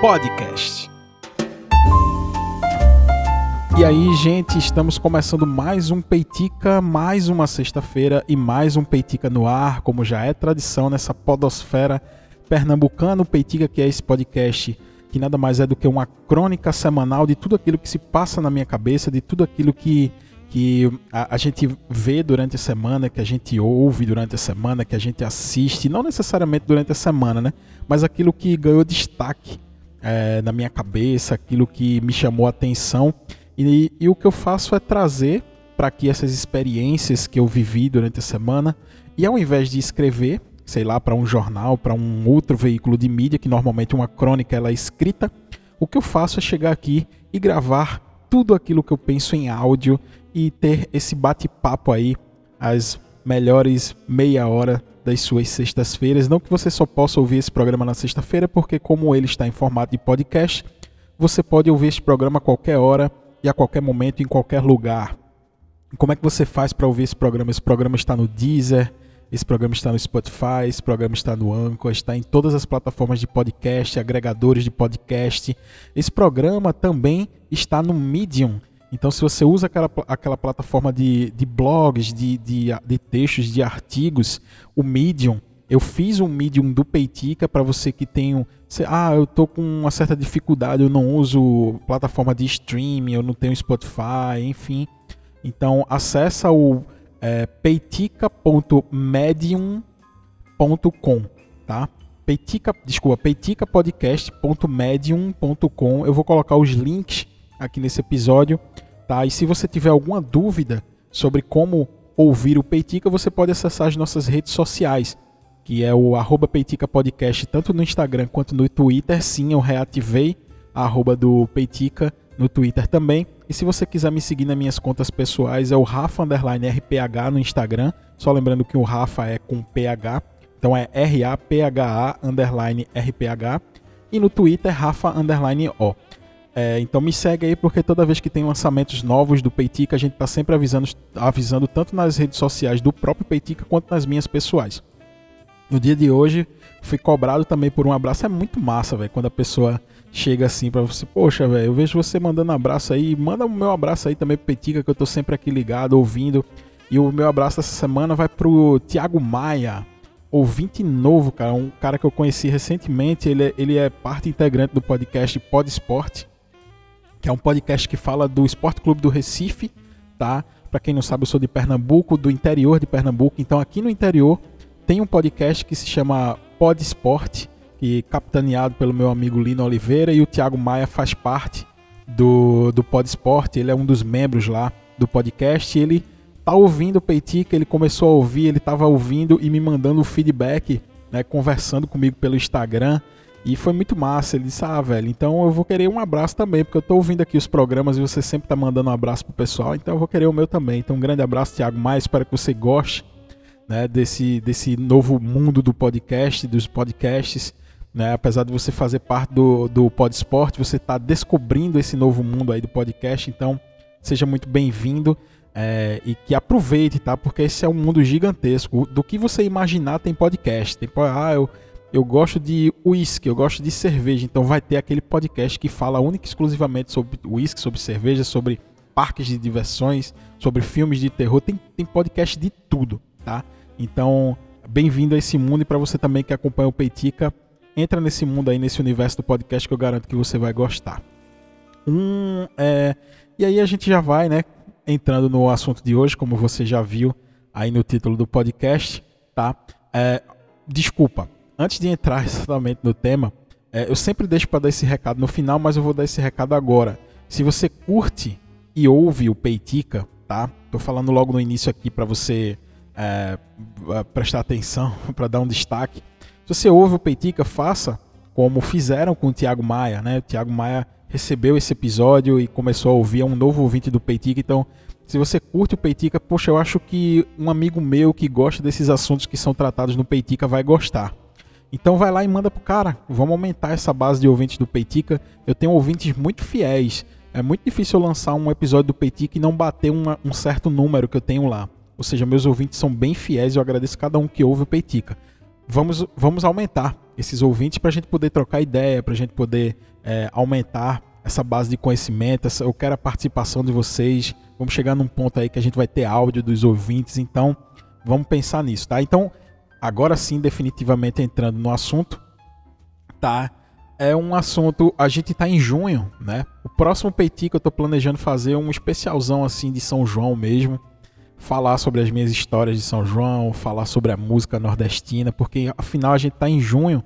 Podcast. E aí, gente, estamos começando mais um Peitica, mais uma sexta-feira e mais um Peitica no ar, como já é tradição nessa podosfera pernambucana. O Peitica, que é esse podcast que nada mais é do que uma crônica semanal de tudo aquilo que se passa na minha cabeça, de tudo aquilo que que a, a, gente vê durante a semana, que a gente ouve durante a semana, que a gente assiste, não necessariamente durante a semana, né? Mas aquilo que ganhou destaque é, na minha cabeça, aquilo que me chamou a atenção. E, e o que eu faço é trazer para aqui essas experiências que eu vivi durante a semana. E ao invés de escrever, sei lá, para um jornal, para um outro veículo de mídia, que normalmente uma crônica ela é escrita, o que eu faço é chegar aqui e gravar tudo aquilo que eu penso em áudio e ter esse bate-papo aí, as melhores meia hora das suas sextas-feiras. Não que você só possa ouvir esse programa na sexta-feira, porque como ele está em formato de podcast, você pode ouvir esse programa a qualquer hora e a qualquer momento, em qualquer lugar. Como é que você faz para ouvir esse programa? Esse programa está no Deezer, esse programa está no Spotify, esse programa está no Anchor, está em todas as plataformas de podcast, agregadores de podcast. Esse programa também está no Medium. Então, se você usa aquela, aquela plataforma de, de blogs, de, de, de textos, de artigos, o Medium, eu fiz um Medium do Peitica para você que tem um. Ah, eu tô com uma certa dificuldade, eu não uso plataforma de streaming, eu não tenho Spotify, enfim. Então acessa o é, peitica.medium.com, tá? Peitica, desculpa, peiticapodcast.medium.com. Eu vou colocar os links aqui nesse episódio, tá? E se você tiver alguma dúvida sobre como ouvir o Peitica, você pode acessar as nossas redes sociais, que é o arroba Peitica Podcast, tanto no Instagram quanto no Twitter. Sim, eu reativei a arroba do Peitica no Twitter também. E se você quiser me seguir nas minhas contas pessoais, é o Rafa RPH no Instagram. Só lembrando que o Rafa é com PH. Então é R-A-P-H-A underline RPH. E no Twitter, Rafa underline O. É, então me segue aí porque toda vez que tem lançamentos novos do Peitica, a gente está sempre avisando, avisando tanto nas redes sociais do próprio Peitica quanto nas minhas pessoais. No dia de hoje, fui cobrado também por um abraço. É muito massa, velho, quando a pessoa chega assim para você, poxa, velho, eu vejo você mandando abraço aí, manda o meu abraço aí também pro Petica, que eu tô sempre aqui ligado, ouvindo. E o meu abraço essa semana vai pro Thiago Maia, ouvinte novo, cara, um cara que eu conheci recentemente, ele é, ele é parte integrante do podcast Pod Esporte, que é um podcast que fala do Esporte Clube do Recife, tá? Para quem não sabe, eu sou de Pernambuco, do interior de Pernambuco, então aqui no interior tem um podcast que se chama Pod Esporte, que capitaneado pelo meu amigo Lino Oliveira e o Thiago Maia faz parte do, do Pod Esporte, ele é um dos membros lá do podcast, ele tá ouvindo o Peitica, ele começou a ouvir, ele estava ouvindo e me mandando o feedback, né, conversando comigo pelo Instagram, e foi muito massa. Ele disse: Ah, velho, então eu vou querer um abraço também, porque eu tô ouvindo aqui os programas e você sempre tá mandando um abraço pro pessoal, então eu vou querer o meu também. Então, um grande abraço, Thiago Maia, espero que você goste né, desse, desse novo mundo do podcast, dos podcasts. Né? Apesar de você fazer parte do, do Podsport, você está descobrindo esse novo mundo aí do podcast, então seja muito bem-vindo é, e que aproveite, tá? Porque esse é um mundo gigantesco. Do que você imaginar tem podcast. Tem, ah, eu, eu gosto de uísque, eu gosto de cerveja, então vai ter aquele podcast que fala única e exclusivamente sobre uísque, sobre cerveja, sobre parques de diversões, sobre filmes de terror. Tem, tem podcast de tudo, tá? Então, bem-vindo a esse mundo e para você também que acompanha o Peitica, entra nesse mundo aí, nesse universo do podcast que eu garanto que você vai gostar. Um, é, e aí a gente já vai, né, entrando no assunto de hoje, como você já viu aí no título do podcast, tá? É, desculpa, antes de entrar exatamente no tema, é, eu sempre deixo para dar esse recado no final, mas eu vou dar esse recado agora. Se você curte e ouve o Peitica, tá? Tô falando logo no início aqui para você é, prestar atenção, para dar um destaque. Se você ouve o Peitica, faça como fizeram com o Thiago Maia, né? O Thiago Maia recebeu esse episódio e começou a ouvir, é um novo ouvinte do Peitica, então se você curte o Peitica, poxa, eu acho que um amigo meu que gosta desses assuntos que são tratados no Peitica vai gostar. Então vai lá e manda pro cara. Vamos aumentar essa base de ouvintes do Peitica. Eu tenho ouvintes muito fiéis. É muito difícil eu lançar um episódio do Peitica e não bater uma, um certo número que eu tenho lá. Ou seja, meus ouvintes são bem fiéis eu agradeço cada um que ouve o Peitica vamos, vamos aumentar esses ouvintes para a gente poder trocar ideia, para a gente poder é, aumentar essa base de conhecimento. Essa, eu quero a participação de vocês. Vamos chegar num ponto aí que a gente vai ter áudio dos ouvintes, então vamos pensar nisso, tá? Então, agora sim, definitivamente entrando no assunto, tá? É um assunto, a gente tá em junho, né? O próximo Peiti que eu tô planejando fazer um especialzão assim de São João mesmo falar sobre as minhas histórias de São João, falar sobre a música nordestina, porque afinal a gente está em junho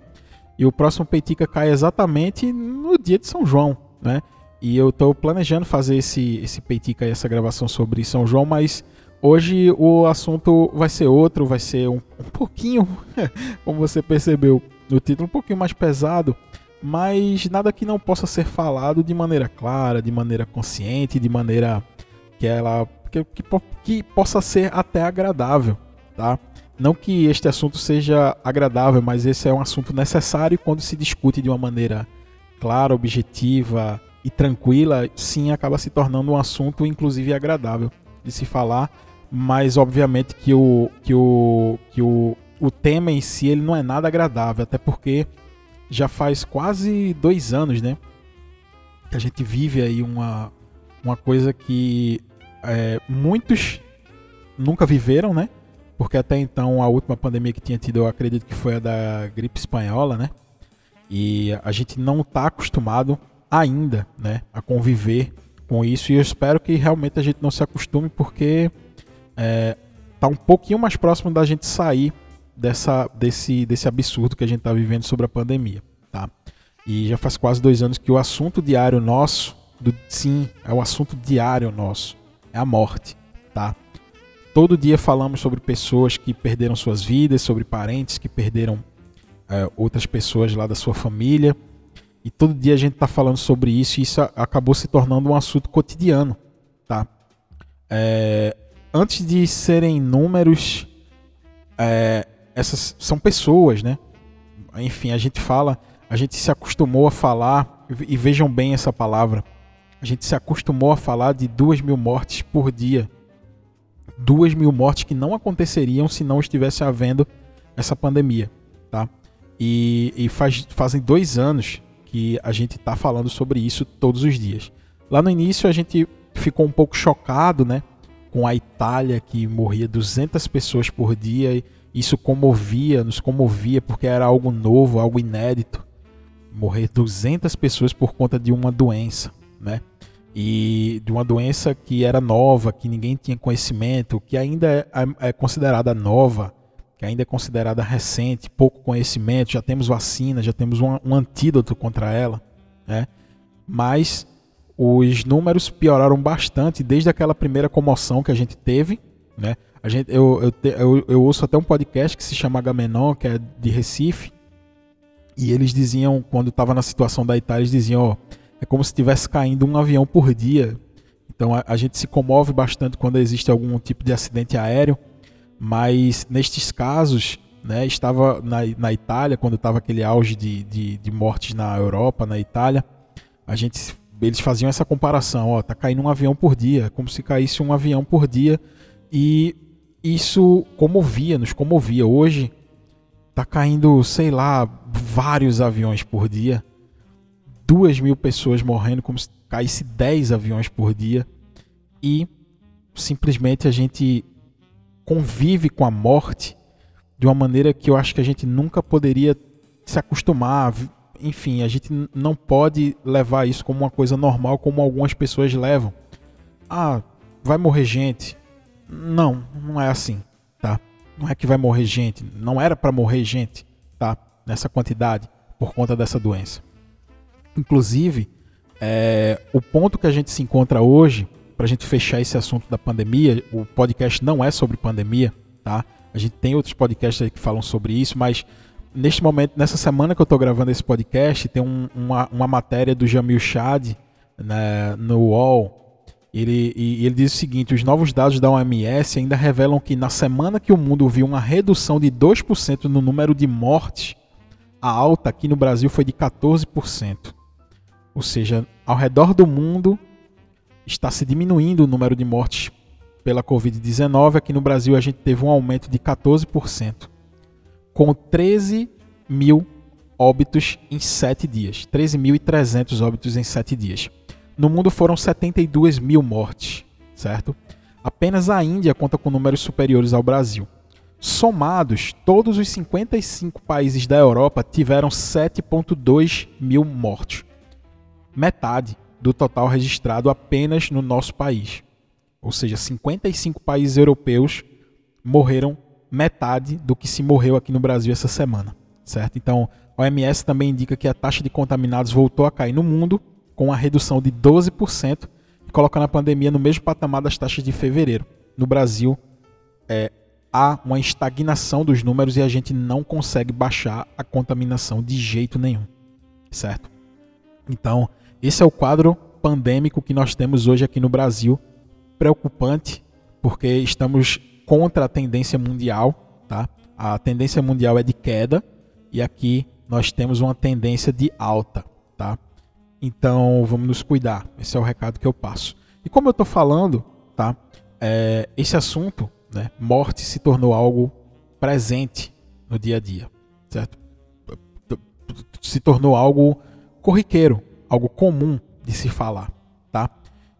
e o próximo Peitica cai exatamente no dia de São João, né? E eu estou planejando fazer esse, esse Peitica e essa gravação sobre São João, mas hoje o assunto vai ser outro, vai ser um, um pouquinho, como você percebeu no título, um pouquinho mais pesado, mas nada que não possa ser falado de maneira clara, de maneira consciente, de maneira que ela que, que, que possa ser até agradável, tá? Não que este assunto seja agradável, mas esse é um assunto necessário quando se discute de uma maneira clara, objetiva e tranquila, sim, acaba se tornando um assunto inclusive agradável de se falar, mas obviamente que o que o que o, o tema em si ele não é nada agradável, até porque já faz quase dois anos, né, que a gente vive aí uma uma coisa que é, muitos nunca viveram, né? Porque até então a última pandemia que tinha tido, eu acredito que foi a da gripe espanhola, né? E a gente não está acostumado ainda, né, a conviver com isso. E eu espero que realmente a gente não se acostume, porque é, tá um pouquinho mais próximo da gente sair dessa, desse, desse absurdo que a gente está vivendo sobre a pandemia, tá? E já faz quase dois anos que o assunto diário nosso, do, sim, é o assunto diário nosso, é a morte, tá? Todo dia falamos sobre pessoas que perderam suas vidas, sobre parentes que perderam é, outras pessoas lá da sua família. E todo dia a gente está falando sobre isso e isso acabou se tornando um assunto cotidiano, tá? É, antes de serem números, é, essas são pessoas, né? Enfim, a gente fala, a gente se acostumou a falar, e vejam bem essa palavra, a gente se acostumou a falar de duas mil mortes por dia. Duas mil mortes que não aconteceriam se não estivesse havendo essa pandemia, tá? E, e faz, fazem dois anos que a gente está falando sobre isso todos os dias. Lá no início a gente ficou um pouco chocado, né? Com a Itália que morria 200 pessoas por dia. Isso comovia, nos comovia porque era algo novo, algo inédito. Morrer 200 pessoas por conta de uma doença, né? e de uma doença que era nova, que ninguém tinha conhecimento, que ainda é, é, é, considerada nova, que ainda é considerada recente, pouco conhecimento, já temos vacina, já temos um, um antídoto contra ela, né? Mas os números pioraram bastante desde aquela primeira comoção que a gente teve, né? A gente, eu, eu, eu, eu ouço até um podcast que se chama Agamenon, que é de Recife, e eles diziam, quando estava na situação da Itália, eles diziam, ó, é como se estivesse caindo um avião por dia. Então a, a, gente se comove bastante quando existe algum tipo de acidente aéreo, mas nestes casos, né, estava na, na Itália, quando estava aquele auge de, de, de, mortes na Europa, na Itália, a gente, eles faziam essa comparação, ó, tá caindo um avião por dia, como se caísse um avião por dia, e isso comovia, nos comovia. Hoje tá caindo, sei lá, vários aviões por dia duas mil pessoas morrendo como se caísse 10 aviões por dia e simplesmente a gente convive com a morte de uma maneira que eu acho que a gente nunca poderia se acostumar. Enfim, a gente não pode levar isso como uma coisa normal, como algumas pessoas levam. Ah, vai morrer gente. Não, não é assim, tá? Não é que vai morrer gente. Não era para morrer gente, tá? Nessa quantidade por conta dessa doença. Inclusive, é, o ponto que a gente se encontra hoje, para a gente fechar esse assunto da pandemia, o podcast não é sobre pandemia, tá? A gente tem outros podcasts aí que falam sobre isso, mas neste momento, nessa semana que eu estou gravando esse podcast, tem um, uma, uma, matéria do Jamil Chad né, no UOL. Ele, e ele diz o seguinte: os novos dados da OMS ainda revelam que na semana que o mundo viu uma redução de 2% no número de mortes, a alta aqui no Brasil foi de 14%. Ou seja, ao redor do mundo está se diminuindo o número de mortes pela Covid-19. Aqui no Brasil a gente teve um aumento de 14%, com 13 mil óbitos em 7 dias. 13.300 óbitos em 7 dias. No mundo foram 72 mil mortes, certo? Apenas a Índia conta com números superiores ao Brasil. Somados, todos os 55 países da Europa tiveram 7,2 mil mortos. Metade do total registrado apenas no nosso país. Ou seja, 55 países europeus morreram metade do que se morreu aqui no Brasil essa semana, certo? Então, a OMS também indica que a taxa de contaminados voltou a cair no mundo, com uma redução de 12%, colocando a pandemia no mesmo patamar das taxas de fevereiro. No Brasil, é, há uma estagnação dos números e a gente não consegue baixar a contaminação de jeito nenhum, certo? Então, esse é o quadro pandêmico que nós temos hoje aqui no Brasil, preocupante, porque estamos contra a tendência mundial, tá? A tendência mundial é de queda e aqui nós temos uma tendência de alta, tá? Então vamos nos cuidar. Esse é o recado que eu passo. E como eu estou falando, tá? É, esse assunto, né? Morte se tornou algo presente no dia a dia, certo? Se tornou algo corriqueiro, algo comum de se falar?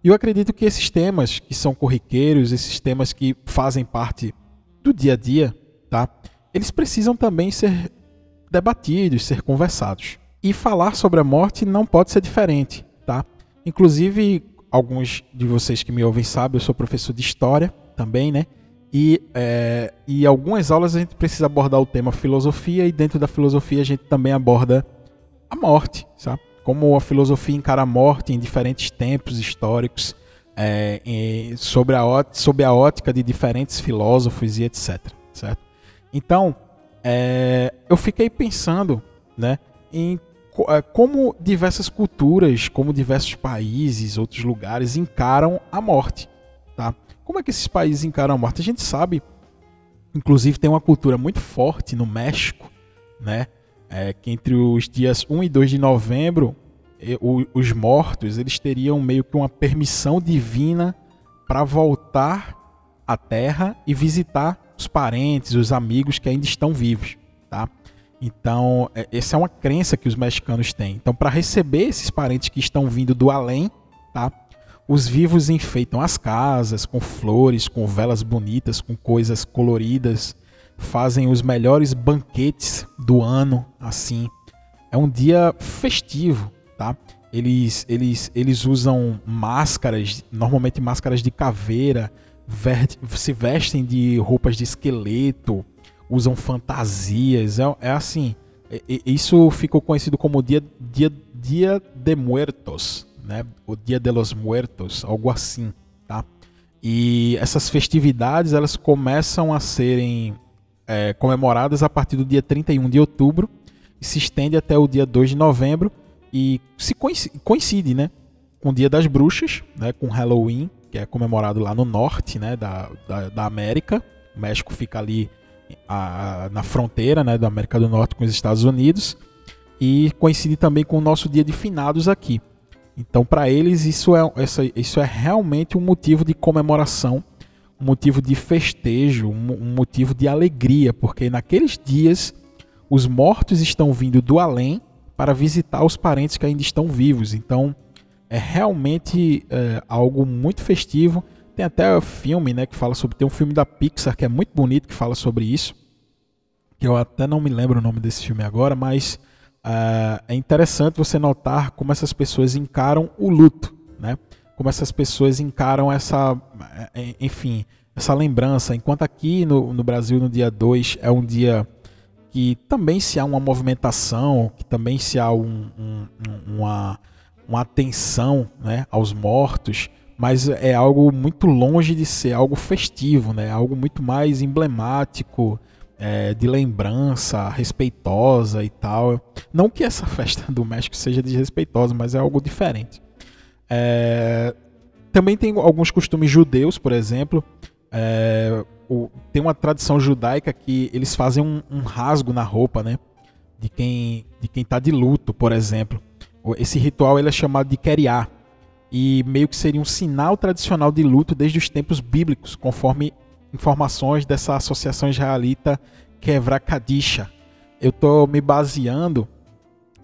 E eu acredito que esses temas que são corriqueiros, esses temas que fazem parte do dia a dia, tá? Eles precisam também ser debatidos, ser conversados. E falar sobre a morte não pode ser diferente, tá? Inclusive, alguns de vocês que me ouvem sabem, eu sou professor de história também, né? E, é, e algumas aulas a gente precisa abordar o tema filosofia e dentro da filosofia a gente também aborda a morte, sabe? Como a filosofia encara a morte em diferentes tempos históricos, é, sobre, a, sobre a ótica de diferentes filósofos e etc. Certo? Então, é, eu fiquei pensando né, em é, como diversas culturas, como diversos países, outros lugares encaram a morte. Tá? Como é que esses países encaram a morte? A gente sabe, inclusive tem uma cultura muito forte no México, né? É, que entre os dias 1 e 2 de novembro, os mortos eles teriam meio que uma permissão divina para voltar à Terra e visitar os parentes, os amigos que ainda estão vivos, tá? Então, é, essa é uma crença que os mexicanos têm. Então, para receber esses parentes que estão vindo do além, tá? Os vivos enfeitam as casas com flores, com velas bonitas, com coisas coloridas, fazem os melhores banquetes do ano, assim. É um dia festivo, tá? Eles, eles, eles usam máscaras, normalmente máscaras de caveira, se vestem de roupas de esqueleto, usam fantasias. É, é assim, isso ficou conhecido como dia, dia, dia de Muertos, né? O Dia de los Muertos, algo assim, tá? E essas festividades elas começam a serem é, comemoradas a partir do dia 31 de outubro e se estende até o dia 2 de novembro e se coincide, coincide né, com o Dia das Bruxas, né, com Halloween, que é comemorado lá no norte né, da, da, da América. O México fica ali a, na fronteira né, da América do Norte com os Estados Unidos e coincide também com o nosso dia de finados aqui. Então, para eles, isso é, isso é realmente um motivo de comemoração um motivo de festejo, um motivo de alegria, porque naqueles dias os mortos estão vindo do além para visitar os parentes que ainda estão vivos. Então é realmente é, algo muito festivo. Tem até um filme, né, que fala sobre. Tem um filme da Pixar que é muito bonito que fala sobre isso. Que eu até não me lembro o nome desse filme agora, mas uh, é interessante você notar como essas pessoas encaram o luto, né? Como essas pessoas encaram essa, é, enfim, essa lembrança. Enquanto aqui no, no Brasil, no dia 2, é um dia que também se há uma movimentação, que também se há um, um, uma, uma atenção né, aos mortos, mas é algo muito longe de ser algo festivo, né? algo muito mais emblemático, é, de lembrança, respeitosa e tal. Não que essa festa do México seja desrespeitosa, mas é algo diferente. É, também tem alguns costumes judeus, por exemplo. É, o, tem uma tradição judaica que eles fazem um, um, rasgo na roupa, né? De quem de quem está de luto, por exemplo. Esse ritual ele é chamado de keriá e meio que seria um sinal tradicional de luto desde os tempos bíblicos, conforme informações dessa associação israelita Kevra Kadisha. Eu estou me baseando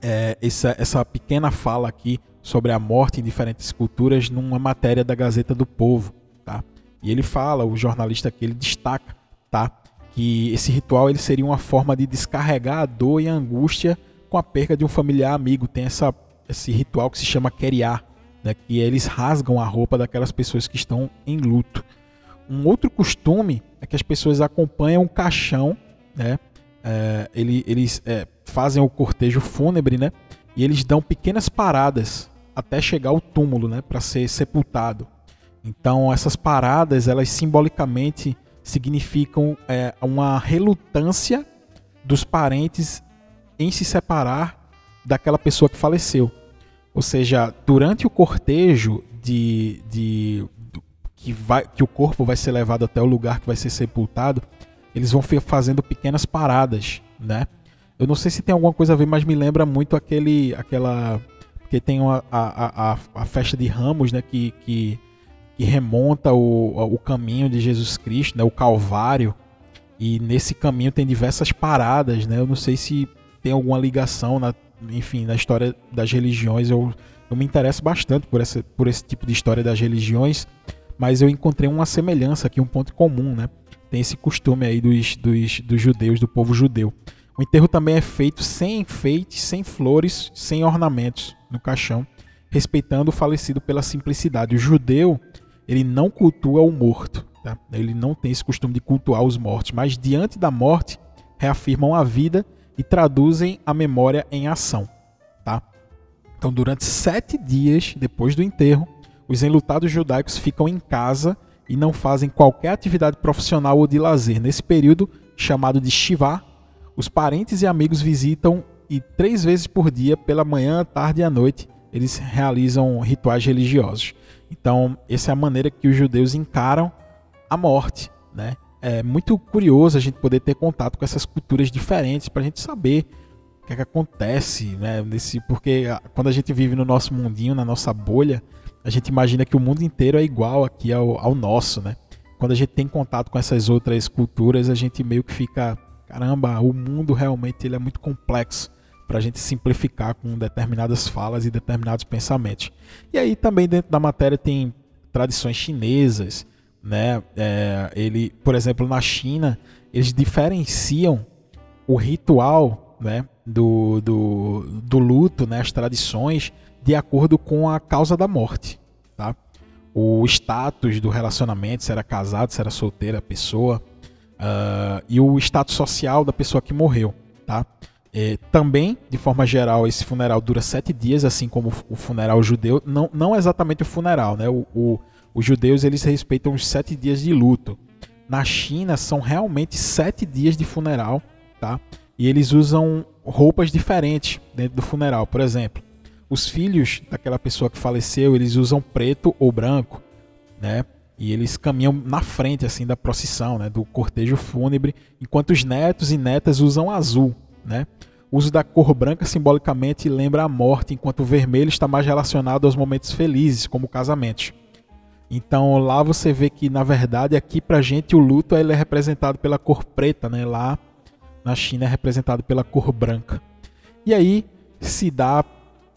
é, essa, essa pequena fala aqui sobre a morte em diferentes culturas numa matéria da Gazeta do Povo, tá? E ele fala, o jornalista aqui, ele destaca, tá? Que esse ritual ele seria uma forma de descarregar a dor e a angústia com a perda de um familiar amigo. Tem essa, esse ritual que se chama queriar, né? Que eles rasgam a roupa daquelas pessoas que estão em luto. Um outro costume é que as pessoas acompanham o caixão, né? É, ele, eles é, fazem o cortejo fúnebre, né? E eles dão pequenas paradas até chegar ao túmulo, né? Para ser sepultado. Então essas paradas, elas simbolicamente significam é, uma relutância dos parentes em se separar daquela pessoa que faleceu. Ou seja, durante o cortejo de, de, que, vai, que o corpo vai ser levado até o lugar que vai ser sepultado, eles vão fazendo pequenas paradas, né? Eu não sei se tem alguma coisa a ver, mas me lembra muito aquele, aquela, que tem uma, a, a, a festa de Ramos, né? Que, que, que remonta o, o caminho de Jesus Cristo, né? O Calvário. E nesse caminho tem diversas paradas, né? Eu não sei se tem alguma ligação, na, enfim, na história das religiões. Eu, eu me interesso bastante por, essa, por esse tipo de história das religiões mas eu encontrei uma semelhança aqui, um ponto comum, né? Tem esse costume aí dos, dos, dos judeus, do povo judeu. O enterro também é feito sem enfeites, sem flores, sem ornamentos no caixão, respeitando o falecido pela simplicidade. O judeu, ele não cultua o morto, tá? ele não tem esse costume de cultuar os mortos, mas diante da morte, reafirmam a vida e traduzem a memória em ação. Tá? Então, durante sete dias depois do enterro, os enlutados judaicos ficam em casa e não fazem qualquer atividade profissional ou de lazer. Nesse período, chamado de Shiva, os parentes e amigos visitam e três vezes por dia, pela manhã, tarde e à noite, eles realizam rituais religiosos. Então, essa é a maneira que os judeus encaram a morte. Né? É muito curioso a gente poder ter contato com essas culturas diferentes para a gente saber o que, é que acontece, né? Nesse, porque quando a gente vive no nosso mundinho, na nossa bolha, a gente imagina que o mundo inteiro é igual aqui ao, ao nosso, né? Quando a gente tem contato com essas outras culturas, a gente meio que fica, caramba, o mundo realmente ele é muito complexo para a gente simplificar com determinadas falas e determinados pensamentos. E aí também dentro da matéria tem tradições chinesas, né? É, ele, por exemplo, na China eles diferenciam o ritual, né, do, do, do luto, né, as tradições de acordo com a causa da morte, tá? O status do relacionamento, se era casado, se era solteira a pessoa, uh, e o status social da pessoa que morreu, tá? É, também, de forma geral, esse funeral dura sete dias, assim como o funeral judeu. Não, não exatamente o funeral, né? O, o, os judeus eles respeitam os sete dias de luto. Na China são realmente sete dias de funeral, tá? E eles usam roupas diferentes dentro do funeral. Por exemplo, os filhos daquela pessoa que faleceu, eles usam preto ou branco, né? E eles caminham na frente assim da procissão, né, do cortejo fúnebre, enquanto os netos e netas usam azul, né? O uso da cor branca simbolicamente lembra a morte, enquanto o vermelho está mais relacionado aos momentos felizes, como casamentos. Então lá você vê que na verdade aqui pra gente o luto ele é representado pela cor preta, né? Lá na China é representado pela cor branca. E aí se dá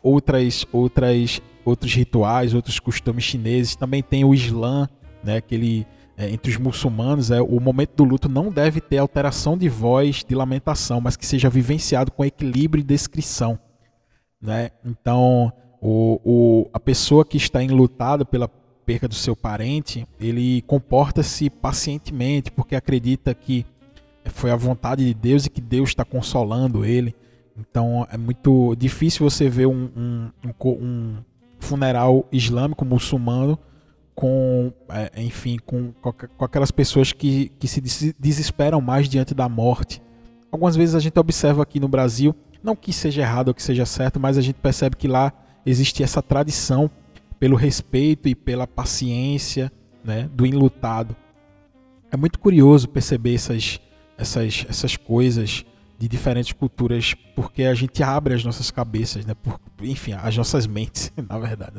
outras, outras, outros rituais, outros costumes chineses. Também tem o Islã, né, que ele, é, entre os muçulmanos, é, o momento do luto não deve ter alteração de voz, de lamentação, mas que seja vivenciado com equilíbrio e descrição. Né? Então, o, o, a pessoa que está enlutada pela perca do seu parente, ele comporta-se pacientemente, porque acredita que foi a vontade de Deus e que Deus está consolando ele. Então é muito difícil você ver um, um, um, um funeral islâmico muçulmano com, é, enfim, com, com aquelas pessoas que, que se desesperam mais diante da morte. Algumas vezes a gente observa aqui no Brasil, não que seja errado ou que seja certo, mas a gente percebe que lá existe essa tradição pelo respeito e pela paciência né, do enlutado. É muito curioso perceber essas, essas, essas coisas de diferentes culturas, porque a gente abre as nossas cabeças, né? Por, enfim, as nossas mentes, na verdade,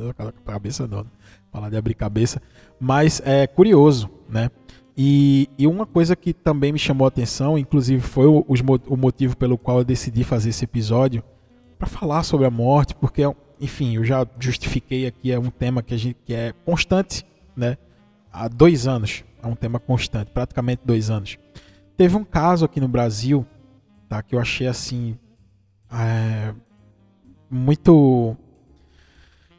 cabeça não, né? Falar de abrir cabeça, mas é curioso, né? E, e, uma coisa que também me chamou a atenção, inclusive foi o, o motivo pelo qual eu decidi fazer esse episódio, para falar sobre a morte, porque, enfim, eu já justifiquei aqui, é um tema que, a gente, que é constante, né? Há dois anos, é um tema constante, praticamente dois anos. Teve um caso aqui no Brasil, tá? Que eu achei assim. É, muito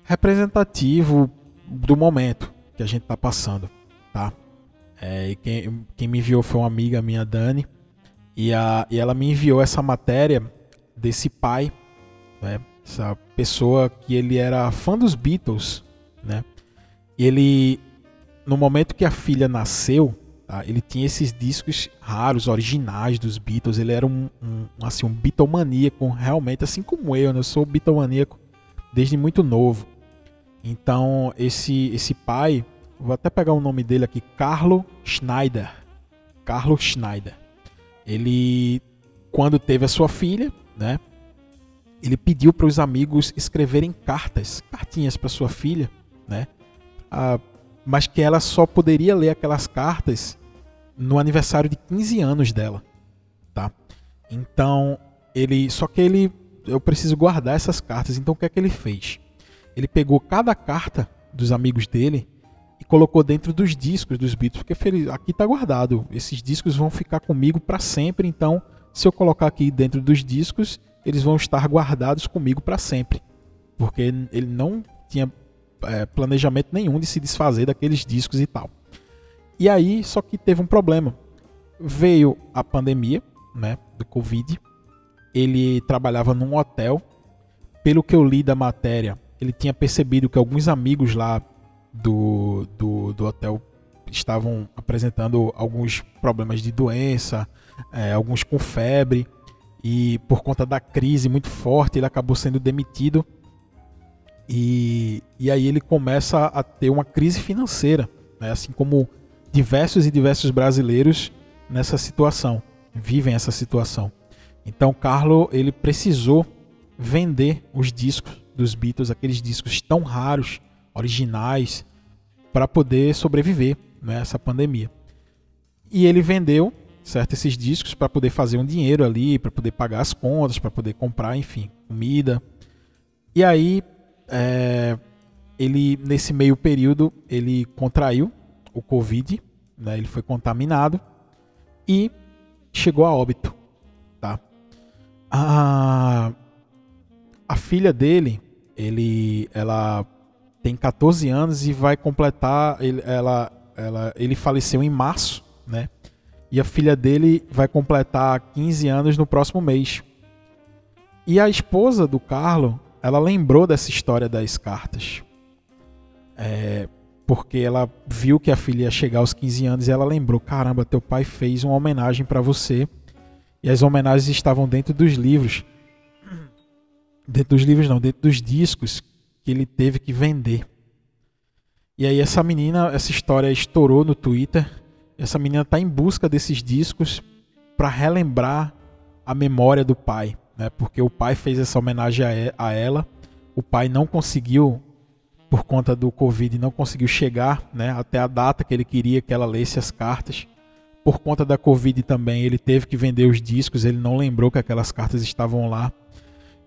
representativo do momento que a gente está passando, tá? É, quem, quem, me enviou foi uma amiga minha, Dani, e, a, e ela me enviou essa matéria desse pai, né? Essa pessoa que ele era fã dos Beatles, né? E ele, no momento que a filha nasceu, tá? ele tinha esses discos raros, originais dos Beatles. Ele era um, um assim, um Beatlemaníaco, realmente, assim como eu, né? Eu sou Beatlemaníaco desde muito novo. Então, esse, esse pai, vou até pegar o nome dele aqui, Carlo Schneider. Carlo Schneider. Ele, quando teve a sua filha, né? Ele pediu para os amigos escreverem cartas, cartinhas para sua filha, né? Ah, mas que ela só poderia ler aquelas cartas no aniversário de 15 anos dela, tá? Então, ele, só que ele eu preciso guardar essas cartas. Então o que é que ele fez? Ele pegou cada carta dos amigos dele e colocou dentro dos discos dos Beatles, porque aqui está guardado. Esses discos vão ficar comigo para sempre, então se eu colocar aqui dentro dos discos, eles vão estar guardados comigo para sempre. Porque ele não tinha é, planejamento nenhum de se desfazer daqueles discos e tal. E aí, só que teve um problema. Veio a pandemia, né, do Covid. Ele trabalhava num hotel. Pelo que eu li da matéria, ele tinha percebido que alguns amigos lá do, do, do hotel estavam apresentando alguns problemas de doença, é, alguns com febre, e por conta da crise muito forte, ele acabou sendo demitido. E, e aí ele começa a ter uma crise financeira, né? assim como diversos e diversos brasileiros nessa situação, vivem essa situação. Então, Carlo ele precisou vender os discos dos Beatles, aqueles discos tão raros, originais, para poder sobreviver nessa né, pandemia. E ele vendeu, certo, esses discos para poder fazer um dinheiro ali, para poder pagar as contas, para poder comprar, enfim, comida. E aí, é, ele nesse meio período ele contraiu o Covid, né, ele foi contaminado e chegou a óbito, tá? A, a filha dele, ele, ela tem 14 anos e vai completar. Ele, ela, ela, ele faleceu em março, né? E a filha dele vai completar 15 anos no próximo mês. E a esposa do Carlo, ela lembrou dessa história das cartas. É, porque ela viu que a filha ia chegar aos 15 anos e ela lembrou: caramba, teu pai fez uma homenagem para você. E as homenagens estavam dentro dos livros dentro dos livros não, dentro dos discos que ele teve que vender. E aí essa menina, essa história estourou no Twitter. Essa menina está em busca desses discos para relembrar a memória do pai, né? Porque o pai fez essa homenagem a ela. O pai não conseguiu por conta do Covid, não conseguiu chegar, né, até a data que ele queria que ela lesse as cartas. Por conta da Covid também, ele teve que vender os discos, ele não lembrou que aquelas cartas estavam lá.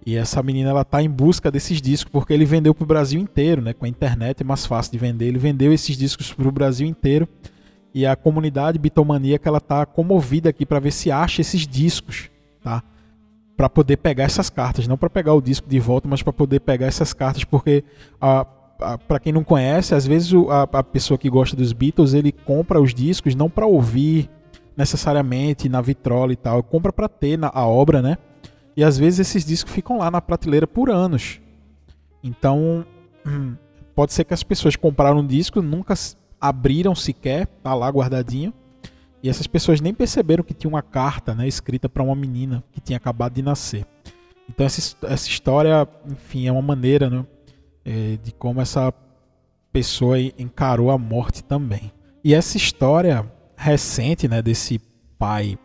E essa menina ela tá em busca desses discos porque ele vendeu para o Brasil inteiro, né? Com a internet é mais fácil de vender. Ele vendeu esses discos para o Brasil inteiro e a comunidade bitomaníaca ela tá comovida aqui para ver se acha esses discos, tá? Para poder pegar essas cartas, não para pegar o disco de volta, mas para poder pegar essas cartas, porque para quem não conhece, às vezes a, a pessoa que gosta dos Beatles ele compra os discos não para ouvir necessariamente na vitrola e tal, compra para ter na, a obra, né? E às vezes esses discos ficam lá na prateleira por anos. Então, pode ser que as pessoas compraram um disco, nunca abriram sequer, tá lá guardadinho. E essas pessoas nem perceberam que tinha uma carta, né, escrita para uma menina que tinha acabado de nascer. Então essa, essa história, enfim, é uma maneira, né, é, de como essa pessoa encarou a morte também. E essa história recente, né, desse pai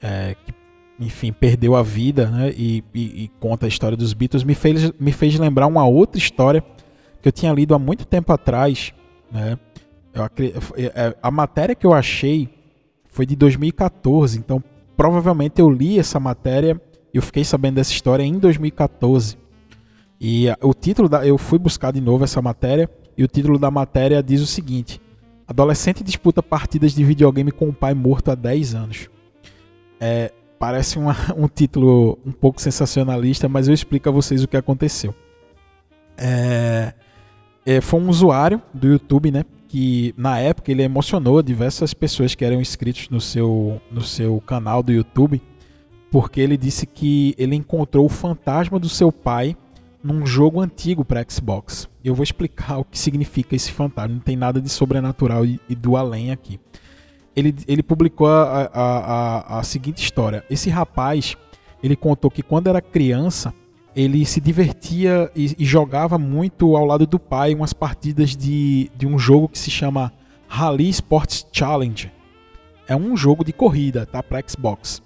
é, que enfim, perdeu a vida, né? E, e, e, conta a história dos Beatles, me fez, me fez lembrar uma outra história que eu tinha lido há muito tempo atrás, né? Eu, é, é, a matéria que eu achei foi de 2014, então provavelmente eu li essa matéria Eu fiquei sabendo dessa história em 2014. E o título da, eu fui buscar de novo essa matéria e o título da matéria diz o seguinte: Adolescente disputa partidas de videogame com o pai morto há 10 anos. É, parece uma, um título um pouco sensacionalista, mas eu explico a vocês o que aconteceu. É, é, foi um usuário do YouTube, né? Que na época ele emocionou diversas pessoas que eram inscritos no seu, no seu canal do YouTube, porque ele disse que ele encontrou o fantasma do seu pai num jogo antigo para Xbox. Eu vou explicar o que significa esse fantasma. Não tem nada de sobrenatural e, e do além aqui. Ele, ele publicou a, a, a, a seguinte história. Esse rapaz, ele contou que quando era criança, ele se divertia e, e, jogava muito ao lado do pai umas partidas de, de um jogo que se chama Rally Sports Challenge. É um jogo de corrida, tá? Para Xbox.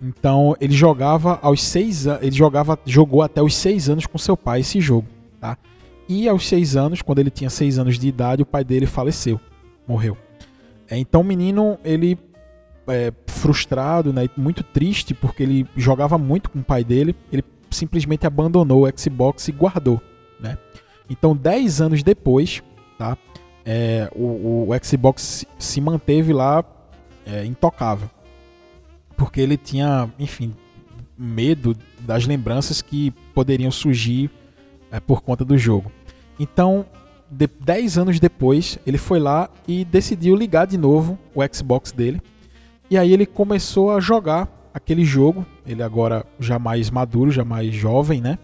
Então ele jogava aos seis ele jogava, jogou até os seis anos com seu pai esse jogo, tá? E aos seis anos, quando ele tinha seis anos de idade, o pai dele faleceu, morreu. É, então o menino ele é, frustrado, né, muito triste porque ele jogava muito com o pai dele, ele simplesmente abandonou o Xbox e guardou, né? Então, 10 anos depois, tá? É, o, o, Xbox se manteve lá é, intocável. Porque ele tinha, enfim, medo das lembranças que poderiam surgir é, por conta do jogo. Então, 10 anos depois, ele foi lá e decidiu ligar de novo o Xbox dele. E aí ele começou a jogar aquele jogo, ele agora já mais maduro, já mais jovem, né?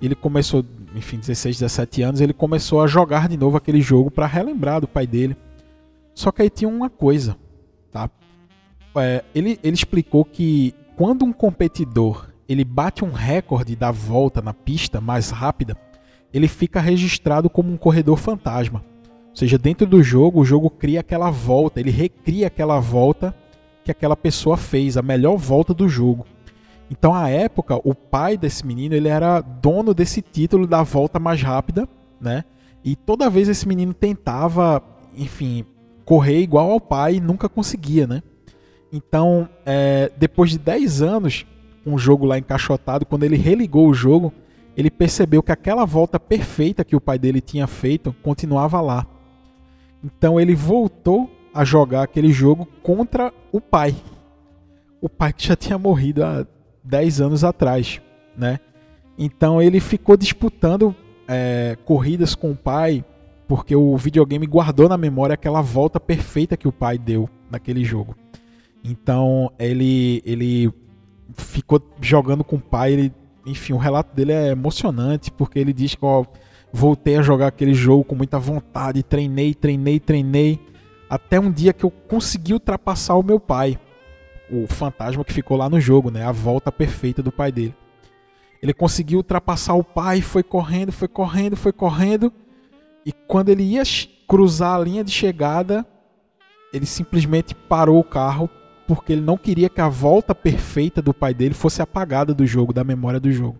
Ele começou, enfim, 16, 17 anos, ele começou a jogar de novo aquele jogo para relembrar do pai dele. Só que aí tinha uma coisa, tá? É, ele, ele explicou que quando um competidor ele bate um recorde da volta na pista mais rápida, ele fica registrado como um corredor fantasma. Ou seja, dentro do jogo, o jogo cria aquela volta, ele recria aquela volta que aquela pessoa fez, a melhor volta do jogo. Então, à época, o pai desse menino ele era dono desse título da volta mais rápida, né? E toda vez esse menino tentava, enfim, correr igual ao pai e nunca conseguia, né? Então, é, depois de 10 anos, um jogo lá encaixotado, quando ele religou o jogo, ele percebeu que aquela volta perfeita que o pai dele tinha feito continuava lá. Então ele voltou a jogar aquele jogo contra o pai. O pai que já tinha morrido há 10 anos atrás, né? Então ele ficou disputando é, corridas com o pai, porque o videogame guardou na memória aquela volta perfeita que o pai deu naquele jogo. Então ele ele ficou jogando com o pai, ele, enfim, o relato dele é emocionante, porque ele diz que ó, voltei a jogar aquele jogo com muita vontade, treinei, treinei, treinei até um dia que eu consegui ultrapassar o meu pai, o fantasma que ficou lá no jogo, né? A volta perfeita do pai dele. Ele conseguiu ultrapassar o pai, foi correndo, foi correndo, foi correndo. E quando ele ia cruzar a linha de chegada, ele simplesmente parou o carro porque ele não queria que a volta perfeita do pai dele fosse apagada do jogo, da memória do jogo.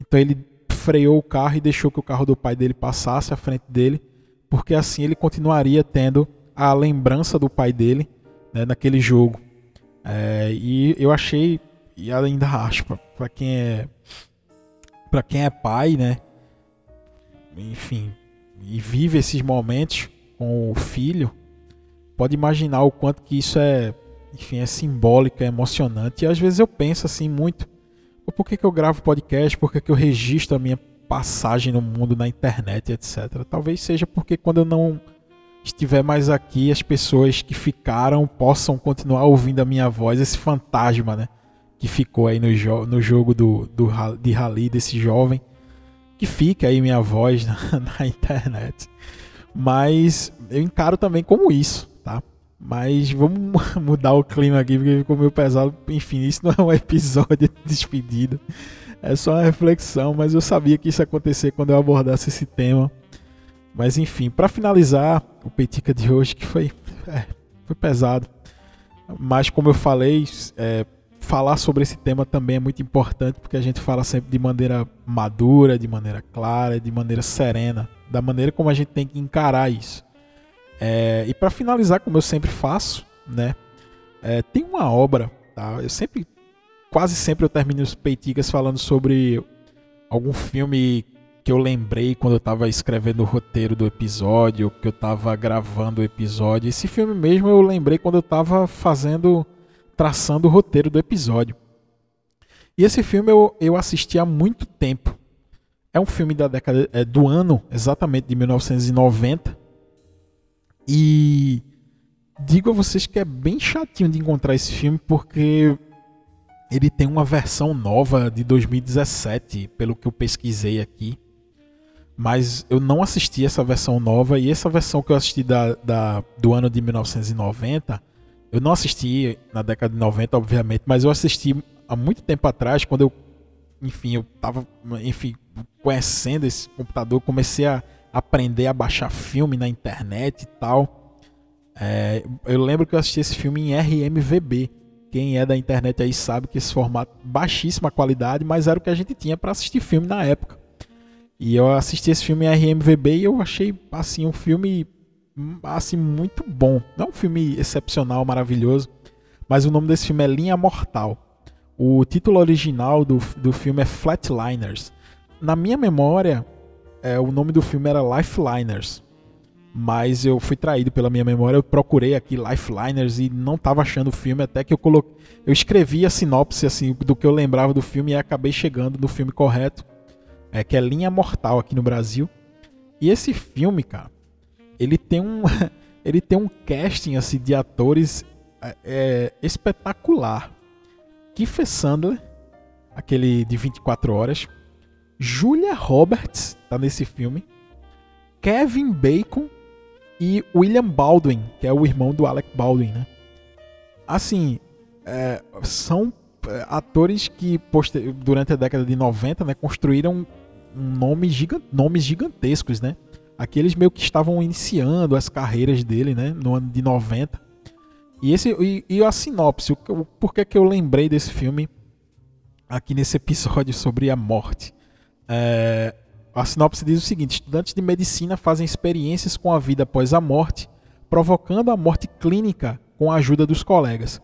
Então ele freou o carro e deixou que o carro do pai dele passasse à frente dele, porque assim ele continuaria tendo a lembrança do pai dele né, naquele jogo. É, e eu achei, e ainda acho, para quem é para quem é pai, né? Enfim, e vive esses momentos com o filho, pode imaginar o quanto que isso é, enfim, é simbólico, é emocionante. E às vezes eu penso assim muito, por que, que eu gravo podcast? Por que, que eu registro a minha passagem no mundo na internet, etc. Talvez seja porque quando eu não estiver mais aqui, as pessoas que ficaram possam continuar ouvindo a minha voz, esse fantasma, né? Que ficou aí no, jo no jogo do, do, de rally desse jovem. Que fica aí minha voz na, na internet. Mas eu encaro também como isso? Mas vamos mudar o clima aqui, porque ficou meio pesado. Enfim, isso não é um episódio de despedida. É só uma reflexão, mas eu sabia que isso ia acontecer quando eu abordasse esse tema. Mas enfim, para finalizar o Petica de hoje, que foi, é, foi pesado. Mas como eu falei, é, falar sobre esse tema também é muito importante, porque a gente fala sempre de maneira madura, de maneira clara, de maneira serena, da maneira como a gente tem que encarar isso. É, e para finalizar, como eu sempre faço, né? É, tem uma obra, tá? Eu sempre quase sempre eu termino os peiticas falando sobre algum filme que eu lembrei quando eu estava escrevendo o roteiro do episódio, que eu estava gravando o episódio. Esse filme mesmo eu lembrei quando eu estava fazendo, traçando o roteiro do episódio. E esse filme eu, eu assisti há muito tempo. É um filme da década é, do ano, exatamente de 1990. E digo a vocês que é bem chatinho de encontrar esse filme porque ele tem uma versão nova de 2017, pelo que eu pesquisei aqui. Mas eu não assisti essa versão nova e essa versão que eu assisti da, da, do ano de 1990, eu não assisti na década de 90, obviamente, mas eu assisti há muito tempo atrás, quando eu, enfim, eu tava, enfim, conhecendo esse computador, comecei a aprender a baixar filme na internet e tal. É, eu lembro que eu assisti esse filme em RMVB. Quem é da internet aí sabe que esse formato baixíssima qualidade, mas era o que a gente tinha para assistir filme na época. E eu assisti esse filme em RMVB e eu achei assim um filme assim muito bom. Não um filme excepcional, maravilhoso, mas o nome desse filme é Linha Mortal. O título original do, do filme é Flatliners. Na minha memória, é, o nome do filme era Lifeliners. Mas eu fui traído pela minha memória. Eu procurei aqui Lifeliners e não estava achando o filme. Até que eu coloquei. Eu escrevi a sinopse assim, do que eu lembrava do filme e acabei chegando no filme correto. É, que é Linha Mortal aqui no Brasil. E esse filme, cara, ele tem um. ele tem um casting assim, de atores é, é, espetacular. Kiefer Sandler, aquele de 24 horas. Julia Roberts tá nesse filme. Kevin Bacon e William Baldwin, que é o irmão do Alec Baldwin, né? Assim, é, são é, atores que durante a década de 90 né, construíram nome gigant nomes gigantescos, né? Aqueles meio que estavam iniciando as carreiras dele, né? No ano de 90. E, esse, e, e a sinopse, o, o porquê que eu lembrei desse filme aqui nesse episódio sobre a morte. É, a sinopse diz o seguinte: estudantes de medicina fazem experiências com a vida após a morte, provocando a morte clínica com a ajuda dos colegas.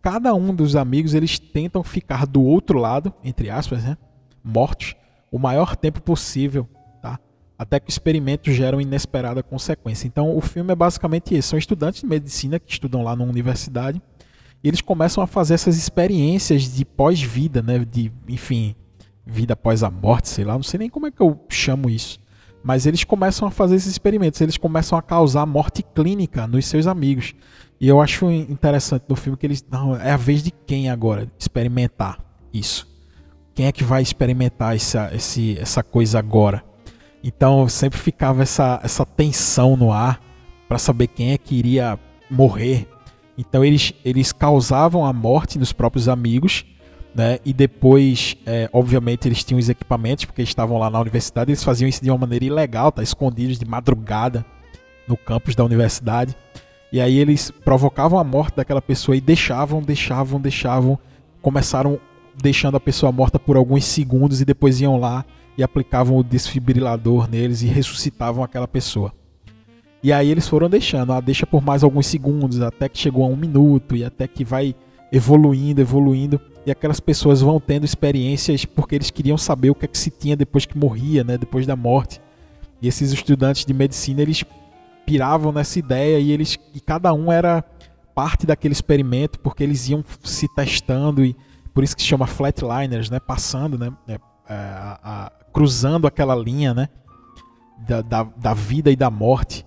Cada um dos amigos eles tentam ficar do outro lado, entre aspas, né, mortos, o maior tempo possível, tá? Até que o experimento gera uma inesperada consequência. Então, o filme é basicamente isso: são estudantes de medicina que estudam lá na universidade e eles começam a fazer essas experiências de pós-vida, né? De, enfim, vida após a morte, sei lá, não sei nem como é que eu chamo isso. Mas eles começam a fazer esses experimentos, eles começam a causar morte clínica nos seus amigos. E eu acho interessante no filme que eles. Não, é a vez de quem agora experimentar isso? Quem é que vai experimentar essa, esse, essa coisa agora? Então sempre ficava essa, essa tensão no ar para saber quem é que iria morrer. Então eles, eles causavam a morte nos próprios amigos né? E depois, é, obviamente, eles tinham os equipamentos, porque estavam lá na universidade, eles faziam isso de uma maneira ilegal, tá? escondidos de madrugada no campus da universidade. E aí eles provocavam a morte daquela pessoa e deixavam, deixavam, deixavam, começaram deixando a pessoa morta por alguns segundos e depois iam lá e aplicavam o desfibrilador neles e ressuscitavam aquela pessoa. E aí eles foram deixando, ah, deixa por mais alguns segundos, até que chegou a um minuto e até que vai evoluindo, evoluindo e aquelas pessoas vão tendo experiências porque eles queriam saber o que é que se tinha depois que morria, né, depois da morte. E esses estudantes de medicina, eles piravam nessa ideia e eles e cada um era parte daquele experimento porque eles iam se testando e por isso que se chama flatliners, né, passando, né, é, é, a, a, cruzando aquela linha, né, da, da, da vida e da morte.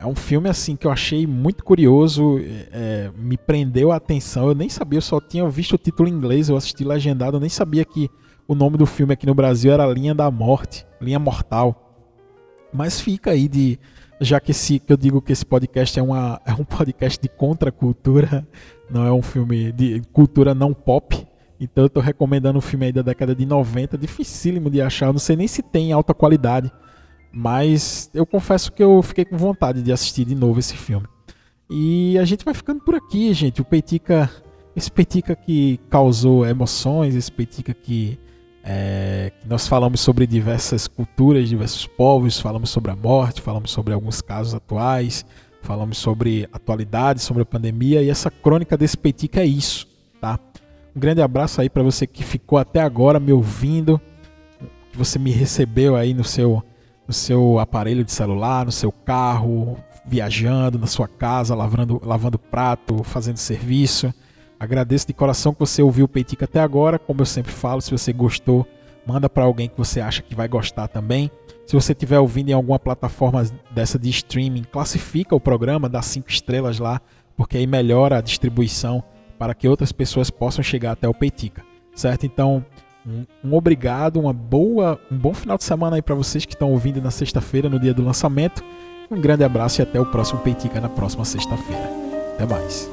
É um filme assim que eu achei muito curioso, é, me prendeu a atenção. Eu nem sabia, eu só tinha visto o título em inglês, eu assisti legendado, eu nem sabia que o nome do filme aqui no Brasil era Linha da Morte, Linha Mortal. Mas fica aí de já que esse que eu digo que esse podcast é, uma, é um podcast de contracultura, não é um filme de cultura não pop. Então eu estou recomendando um filme aí da década de 90, dificílimo de achar, não sei nem se tem alta qualidade. Mas eu confesso que eu fiquei com vontade de assistir de novo esse filme. E a gente vai ficando por aqui, gente. O Peitica, esse Peitica que causou emoções, esse Peitica que, é, que nós falamos sobre diversas culturas, diversos povos, falamos sobre a morte, falamos sobre alguns casos atuais, falamos sobre atualidades, sobre a pandemia. E essa crônica desse Peitica é isso, tá? Um grande abraço aí para você que ficou até agora me ouvindo, que você me recebeu aí no seu no seu aparelho de celular, no seu carro, viajando, na sua casa, lavando, lavando prato, fazendo serviço. Agradeço de coração que você ouviu o Peitica até agora. Como eu sempre falo, se você gostou, manda para alguém que você acha que vai gostar também. Se você estiver ouvindo em alguma plataforma dessa de streaming, classifica o programa, dá cinco estrelas lá, porque aí melhora a distribuição para que outras pessoas possam chegar até o Peitica, certo? Então, um, um obrigado, uma boa, um bom final de semana aí para vocês que estão ouvindo na sexta-feira, no dia do lançamento. Um grande abraço e até o próximo Peitica na próxima sexta-feira. Até mais.